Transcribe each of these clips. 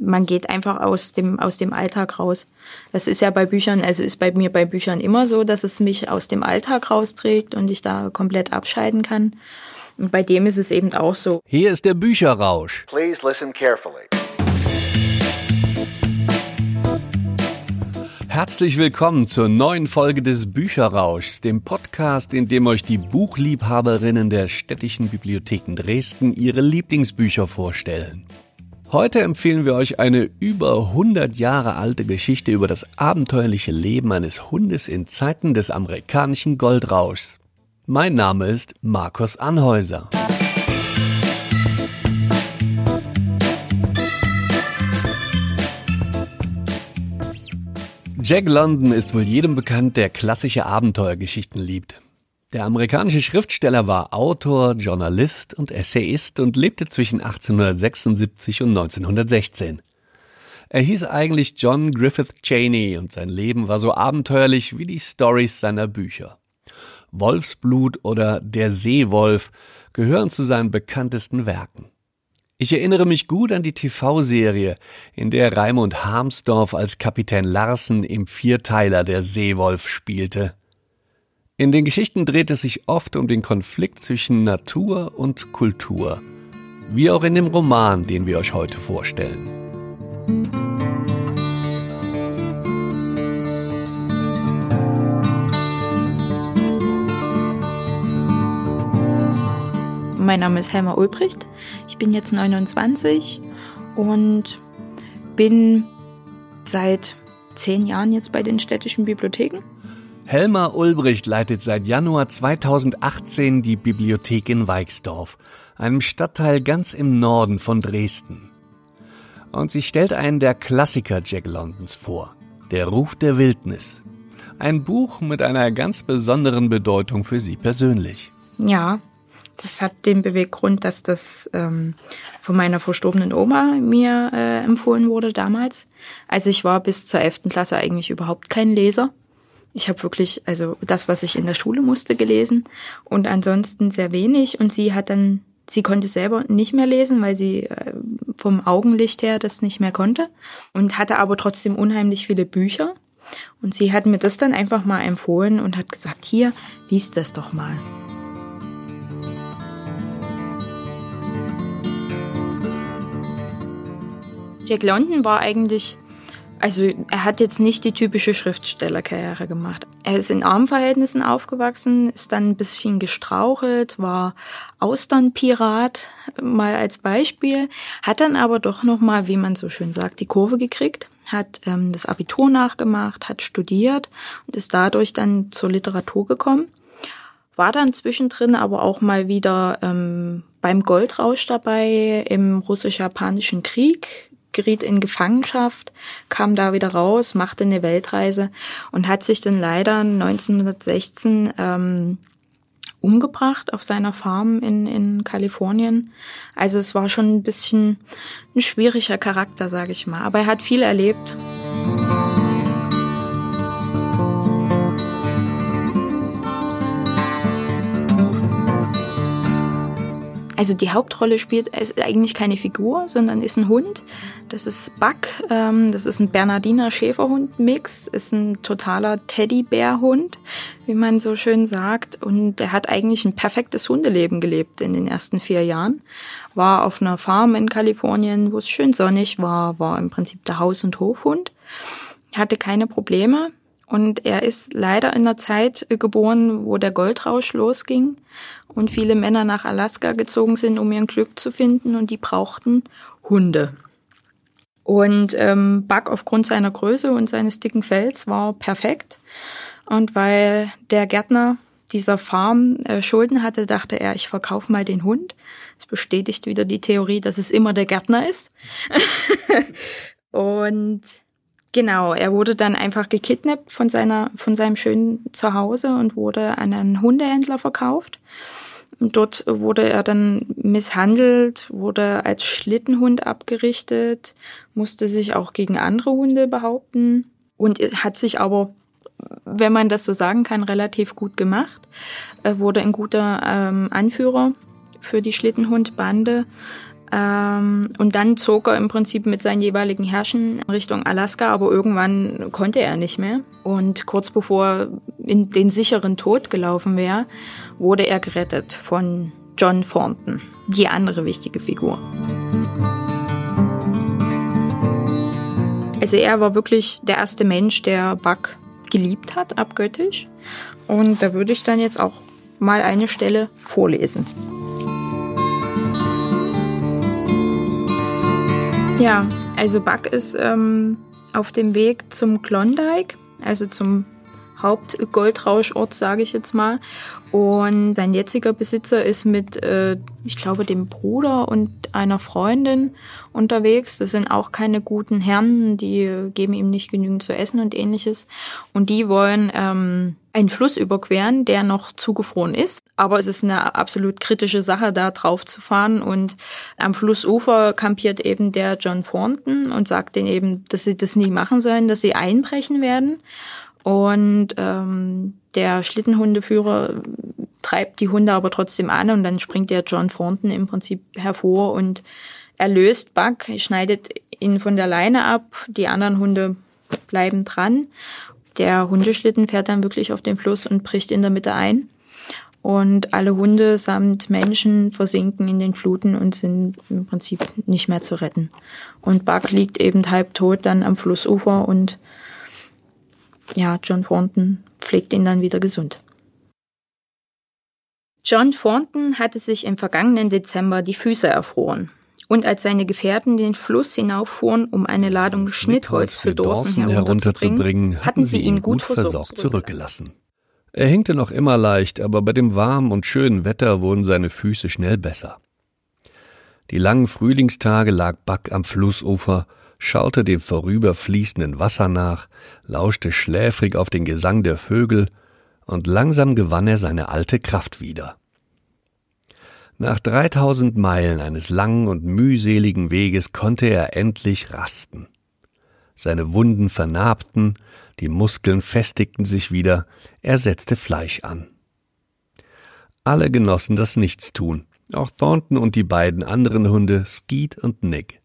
man geht einfach aus dem, aus dem Alltag raus. Das ist ja bei Büchern, also ist bei mir bei Büchern immer so, dass es mich aus dem Alltag rausträgt und ich da komplett abscheiden kann. Und bei dem ist es eben auch so. Hier ist der Bücherrausch. Please listen carefully. Herzlich willkommen zur neuen Folge des Bücherrauschs, dem Podcast, in dem euch die Buchliebhaberinnen der städtischen Bibliotheken Dresden ihre Lieblingsbücher vorstellen. Heute empfehlen wir euch eine über 100 Jahre alte Geschichte über das abenteuerliche Leben eines Hundes in Zeiten des amerikanischen Goldrauschs. Mein Name ist Markus Anhäuser. Jack London ist wohl jedem bekannt, der klassische Abenteuergeschichten liebt. Der amerikanische Schriftsteller war Autor, Journalist und Essayist und lebte zwischen 1876 und 1916. Er hieß eigentlich John Griffith Cheney und sein Leben war so abenteuerlich wie die Stories seiner Bücher. Wolfsblut oder Der Seewolf gehören zu seinen bekanntesten Werken. Ich erinnere mich gut an die TV-Serie, in der Raimund Harmsdorf als Kapitän Larsen im Vierteiler der Seewolf spielte. In den Geschichten dreht es sich oft um den Konflikt zwischen Natur und Kultur, wie auch in dem Roman, den wir euch heute vorstellen. Mein Name ist Helma Ulbricht. Ich bin jetzt 29 und bin seit zehn Jahren jetzt bei den städtischen Bibliotheken. Helma Ulbricht leitet seit Januar 2018 die Bibliothek in Weixdorf, einem Stadtteil ganz im Norden von Dresden. Und sie stellt einen der Klassiker Jack Londons vor, Der Ruf der Wildnis. Ein Buch mit einer ganz besonderen Bedeutung für sie persönlich. Ja, das hat den Beweggrund, dass das ähm, von meiner verstorbenen Oma mir äh, empfohlen wurde damals. Also ich war bis zur 11. Klasse eigentlich überhaupt kein Leser. Ich habe wirklich, also das, was ich in der Schule musste, gelesen und ansonsten sehr wenig. Und sie hat dann, sie konnte selber nicht mehr lesen, weil sie äh, vom Augenlicht her das nicht mehr konnte und hatte aber trotzdem unheimlich viele Bücher. Und sie hat mir das dann einfach mal empfohlen und hat gesagt, hier, lies das doch mal. Jack London war eigentlich, also er hat jetzt nicht die typische Schriftstellerkarriere gemacht. Er ist in Armverhältnissen aufgewachsen, ist dann ein bisschen gestrauchelt, war Austernpirat, mal als Beispiel, hat dann aber doch nochmal, wie man so schön sagt, die Kurve gekriegt, hat ähm, das Abitur nachgemacht, hat studiert und ist dadurch dann zur Literatur gekommen war dann zwischendrin aber auch mal wieder ähm, beim Goldrausch dabei im russisch-japanischen Krieg, geriet in Gefangenschaft, kam da wieder raus, machte eine Weltreise und hat sich dann leider 1916 ähm, umgebracht auf seiner Farm in, in Kalifornien. Also es war schon ein bisschen ein schwieriger Charakter, sage ich mal. Aber er hat viel erlebt. Also die Hauptrolle spielt ist eigentlich keine Figur, sondern ist ein Hund. Das ist Buck. Ähm, das ist ein Bernardiner Schäferhund-Mix. Ist ein totaler Teddybär-Hund, wie man so schön sagt. Und er hat eigentlich ein perfektes Hundeleben gelebt in den ersten vier Jahren. War auf einer Farm in Kalifornien, wo es schön sonnig war. War im Prinzip der Haus- und Hofhund. Hatte keine Probleme. Und er ist leider in der Zeit geboren, wo der Goldrausch losging und viele Männer nach Alaska gezogen sind, um ihren Glück zu finden und die brauchten Hunde. Und ähm, Buck aufgrund seiner Größe und seines dicken Fells war perfekt. Und weil der Gärtner dieser Farm äh, Schulden hatte, dachte er, ich verkaufe mal den Hund. Es bestätigt wieder die Theorie, dass es immer der Gärtner ist. und genau, er wurde dann einfach gekidnappt von seiner, von seinem schönen Zuhause und wurde an einen Hundehändler verkauft. Dort wurde er dann misshandelt, wurde als Schlittenhund abgerichtet, musste sich auch gegen andere Hunde behaupten und hat sich aber, wenn man das so sagen kann, relativ gut gemacht. Er wurde ein guter ähm, Anführer für die Schlittenhundbande, und dann zog er im Prinzip mit seinen jeweiligen Herrschen Richtung Alaska, aber irgendwann konnte er nicht mehr. Und kurz bevor er in den sicheren Tod gelaufen wäre, wurde er gerettet von John Thornton, die andere wichtige Figur. Also er war wirklich der erste Mensch, der Buck geliebt hat, abgöttisch. Und da würde ich dann jetzt auch mal eine Stelle vorlesen. Ja, also Buck ist ähm, auf dem Weg zum Klondike, also zum Hauptgoldrauschort, sage ich jetzt mal. Und sein jetziger Besitzer ist mit, äh, ich glaube, dem Bruder und einer Freundin unterwegs. Das sind auch keine guten Herren, die geben ihm nicht genügend zu essen und ähnliches. Und die wollen ähm, einen Fluss überqueren, der noch zugefroren ist. Aber es ist eine absolut kritische Sache, da drauf zu fahren. Und am Flussufer kampiert eben der John Thornton und sagt denen eben, dass sie das nie machen sollen, dass sie einbrechen werden. Und ähm, der Schlittenhundeführer treibt die Hunde aber trotzdem an und dann springt der John Thornton im Prinzip hervor und erlöst Buck, schneidet ihn von der Leine ab, die anderen Hunde bleiben dran. Der Hundeschlitten fährt dann wirklich auf den Fluss und bricht in der Mitte ein. Und alle Hunde samt Menschen versinken in den Fluten und sind im Prinzip nicht mehr zu retten. Und Buck liegt eben halb tot dann am Flussufer und ja, John Thornton pflegt ihn dann wieder gesund. John Thornton hatte sich im vergangenen Dezember die Füße erfroren. Und als seine Gefährten den Fluss hinauffuhren, um eine Ladung Schnittholz für Dawson herunterzubringen, hatten sie ihn gut versorgt zurückgelassen. Er hinkte noch immer leicht, aber bei dem warmen und schönen Wetter wurden seine Füße schnell besser. Die langen Frühlingstage lag Buck am Flussufer schaute dem vorüberfließenden Wasser nach, lauschte schläfrig auf den Gesang der Vögel, und langsam gewann er seine alte Kraft wieder. Nach dreitausend Meilen eines langen und mühseligen Weges konnte er endlich rasten. Seine Wunden vernarbten, die Muskeln festigten sich wieder, er setzte Fleisch an. Alle genossen das Nichtstun, auch Thornton und die beiden anderen Hunde, Skeet und Nick.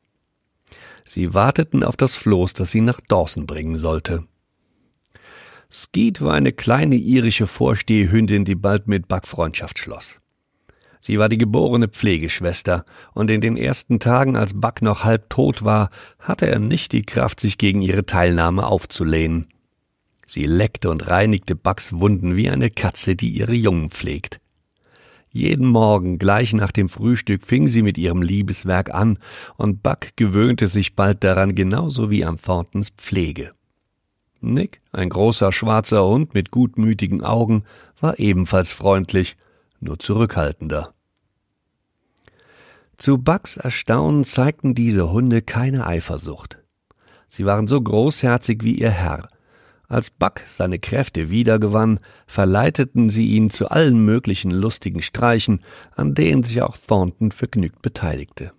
Sie warteten auf das Floß, das sie nach Dawson bringen sollte. Skeet war eine kleine irische Vorstehhündin, die bald mit Buck Freundschaft schloss. Sie war die geborene Pflegeschwester, und in den ersten Tagen, als Buck noch halb tot war, hatte er nicht die Kraft, sich gegen ihre Teilnahme aufzulehnen. Sie leckte und reinigte Bucks Wunden wie eine Katze, die ihre Jungen pflegt. Jeden Morgen gleich nach dem Frühstück fing sie mit ihrem Liebeswerk an, und Buck gewöhnte sich bald daran genauso wie an Thorntons Pflege. Nick, ein großer schwarzer Hund mit gutmütigen Augen, war ebenfalls freundlich, nur zurückhaltender. Zu Bucks Erstaunen zeigten diese Hunde keine Eifersucht. Sie waren so großherzig wie ihr Herr, als Buck seine Kräfte wiedergewann, verleiteten sie ihn zu allen möglichen lustigen Streichen, an denen sich auch Thornton vergnügt beteiligte.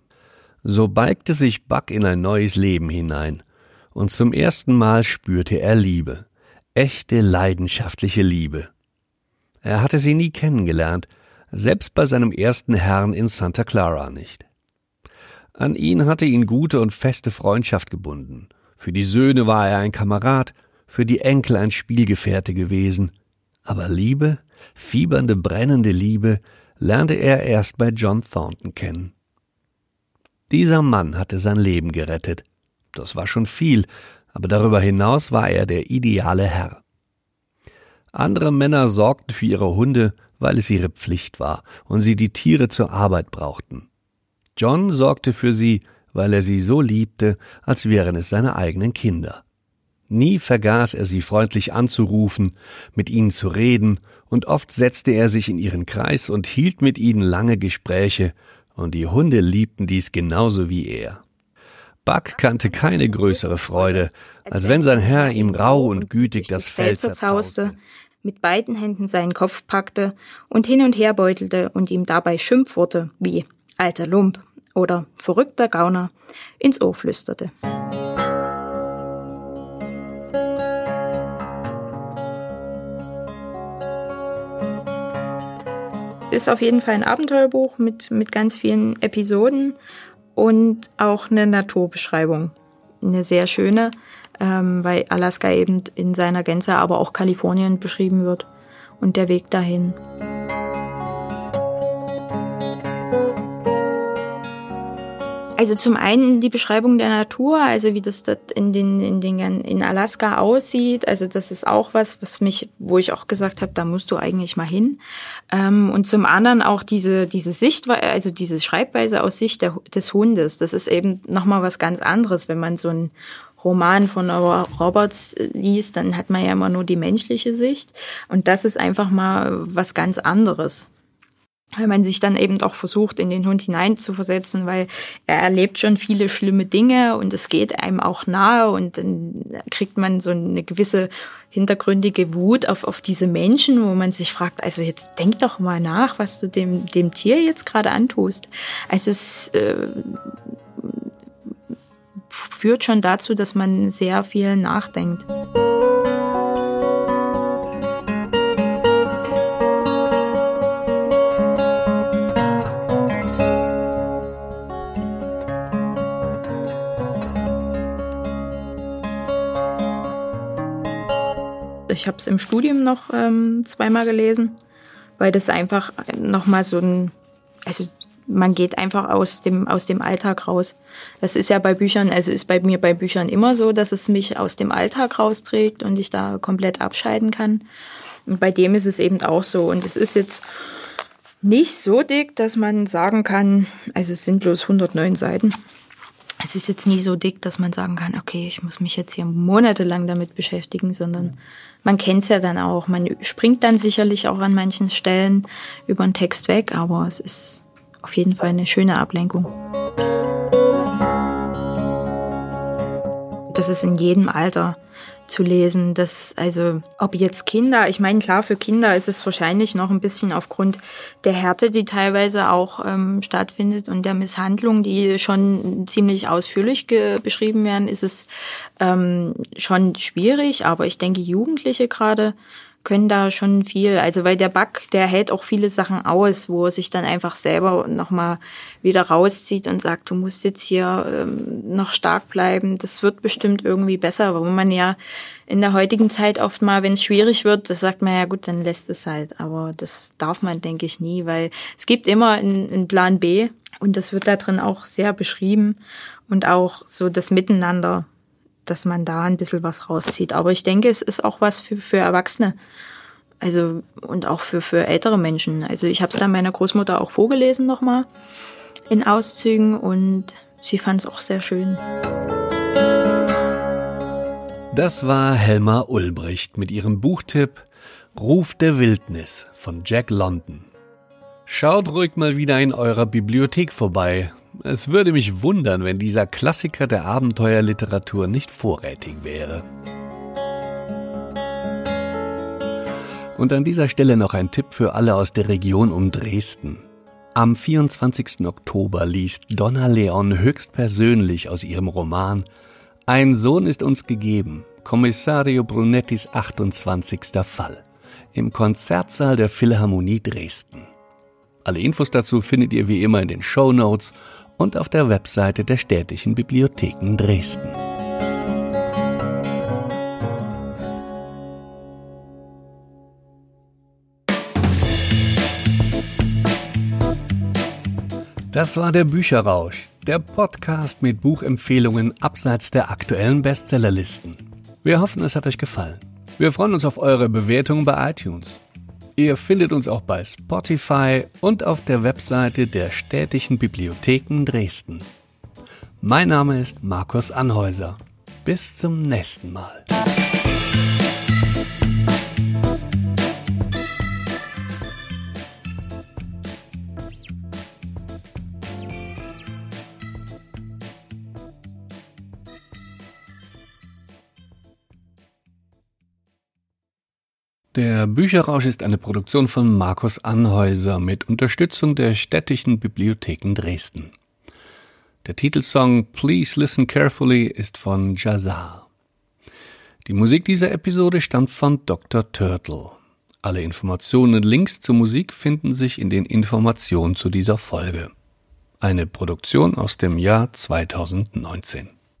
So balgte sich Buck in ein neues Leben hinein, und zum ersten Mal spürte er Liebe, echte leidenschaftliche Liebe. Er hatte sie nie kennengelernt, selbst bei seinem ersten Herrn in Santa Clara nicht. An ihn hatte ihn gute und feste Freundschaft gebunden. Für die Söhne war er ein Kamerad, für die Enkel ein Spielgefährte gewesen. Aber Liebe, fiebernde, brennende Liebe, lernte er erst bei John Thornton kennen. Dieser Mann hatte sein Leben gerettet. Das war schon viel, aber darüber hinaus war er der ideale Herr. Andere Männer sorgten für ihre Hunde, weil es ihre Pflicht war und sie die Tiere zur Arbeit brauchten. John sorgte für sie, weil er sie so liebte, als wären es seine eigenen Kinder. Nie vergaß er sie freundlich anzurufen, mit ihnen zu reden, und oft setzte er sich in ihren Kreis und hielt mit ihnen lange Gespräche, und die Hunde liebten dies genauso wie er. Buck kannte keine größere Freude, als wenn sein Herr ihm rau und gütig das Fell zerzauste, mit beiden Händen seinen Kopf packte und hin und her beutelte und ihm dabei Schimpfworte wie alter Lump oder verrückter Gauner ins Ohr flüsterte. Ist auf jeden Fall ein Abenteuerbuch mit, mit ganz vielen Episoden. und auch eine Naturbeschreibung. Eine sehr schöne, ähm, weil Alaska eben in seiner Gänze, aber auch Kalifornien beschrieben wird und der Weg dahin. Also zum einen die Beschreibung der Natur, also wie das dort in den in den in Alaska aussieht. Also das ist auch was, was mich, wo ich auch gesagt habe, da musst du eigentlich mal hin. Ähm, und zum anderen auch diese diese Sichtweise, also diese Schreibweise aus Sicht der, des Hundes. Das ist eben noch mal was ganz anderes, wenn man so ein Roman von Roberts liest, dann hat man ja immer nur die menschliche Sicht. Und das ist einfach mal was ganz anderes weil man sich dann eben auch versucht, in den Hund hineinzuversetzen, weil er erlebt schon viele schlimme Dinge und es geht einem auch nahe und dann kriegt man so eine gewisse hintergründige Wut auf, auf diese Menschen, wo man sich fragt, also jetzt denk doch mal nach, was du dem, dem Tier jetzt gerade antust. Also es äh, führt schon dazu, dass man sehr viel nachdenkt. Ich habe es im Studium noch ähm, zweimal gelesen, weil das einfach nochmal so ein, also man geht einfach aus dem, aus dem Alltag raus. Das ist ja bei Büchern, also ist bei mir bei Büchern immer so, dass es mich aus dem Alltag rausträgt und ich da komplett abscheiden kann. Und bei dem ist es eben auch so. Und es ist jetzt nicht so dick, dass man sagen kann, also es sind bloß 109 Seiten es ist jetzt nie so dick, dass man sagen kann, okay, ich muss mich jetzt hier monatelang damit beschäftigen, sondern man kennt es ja dann auch. Man springt dann sicherlich auch an manchen Stellen über den Text weg, aber es ist auf jeden Fall eine schöne Ablenkung. Das ist in jedem Alter zu lesen. Das, also, ob jetzt Kinder, ich meine, klar, für Kinder ist es wahrscheinlich noch ein bisschen aufgrund der Härte, die teilweise auch ähm, stattfindet und der Misshandlung, die schon ziemlich ausführlich beschrieben werden, ist es ähm, schon schwierig. Aber ich denke, Jugendliche gerade können da schon viel, also weil der Bug, der hält auch viele Sachen aus, wo er sich dann einfach selber nochmal wieder rauszieht und sagt, du musst jetzt hier ähm, noch stark bleiben, das wird bestimmt irgendwie besser, wo man ja in der heutigen Zeit oft mal, wenn es schwierig wird, das sagt man ja gut, dann lässt es halt, aber das darf man, denke ich, nie, weil es gibt immer einen, einen Plan B und das wird da drin auch sehr beschrieben und auch so das Miteinander dass man da ein bisschen was rauszieht. Aber ich denke, es ist auch was für, für Erwachsene. Also und auch für, für ältere Menschen. Also ich habe es dann meiner Großmutter auch vorgelesen nochmal in Auszügen und sie fand es auch sehr schön. Das war Helma Ulbricht mit ihrem Buchtipp Ruf der Wildnis von Jack London. Schaut ruhig mal wieder in eurer Bibliothek vorbei es würde mich wundern, wenn dieser Klassiker der Abenteuerliteratur nicht vorrätig wäre. Und an dieser Stelle noch ein Tipp für alle aus der Region um Dresden. Am 24. Oktober liest Donna Leon höchstpersönlich aus ihrem Roman Ein Sohn ist uns gegeben, Kommissario Brunettis 28. Fall im Konzertsaal der Philharmonie Dresden. Alle Infos dazu findet ihr wie immer in den Show Notes und auf der Webseite der Städtischen Bibliotheken Dresden. Das war der Bücherrausch, der Podcast mit Buchempfehlungen abseits der aktuellen Bestsellerlisten. Wir hoffen, es hat euch gefallen. Wir freuen uns auf eure Bewertungen bei iTunes. Ihr findet uns auch bei Spotify und auf der Webseite der Städtischen Bibliotheken Dresden. Mein Name ist Markus Anhäuser. Bis zum nächsten Mal. Der Bücherrausch ist eine Produktion von Markus Anhäuser mit Unterstützung der Städtischen Bibliotheken Dresden. Der Titelsong Please Listen Carefully ist von Jazar. Die Musik dieser Episode stammt von Dr. Turtle. Alle Informationen und Links zur Musik finden sich in den Informationen zu dieser Folge. Eine Produktion aus dem Jahr 2019.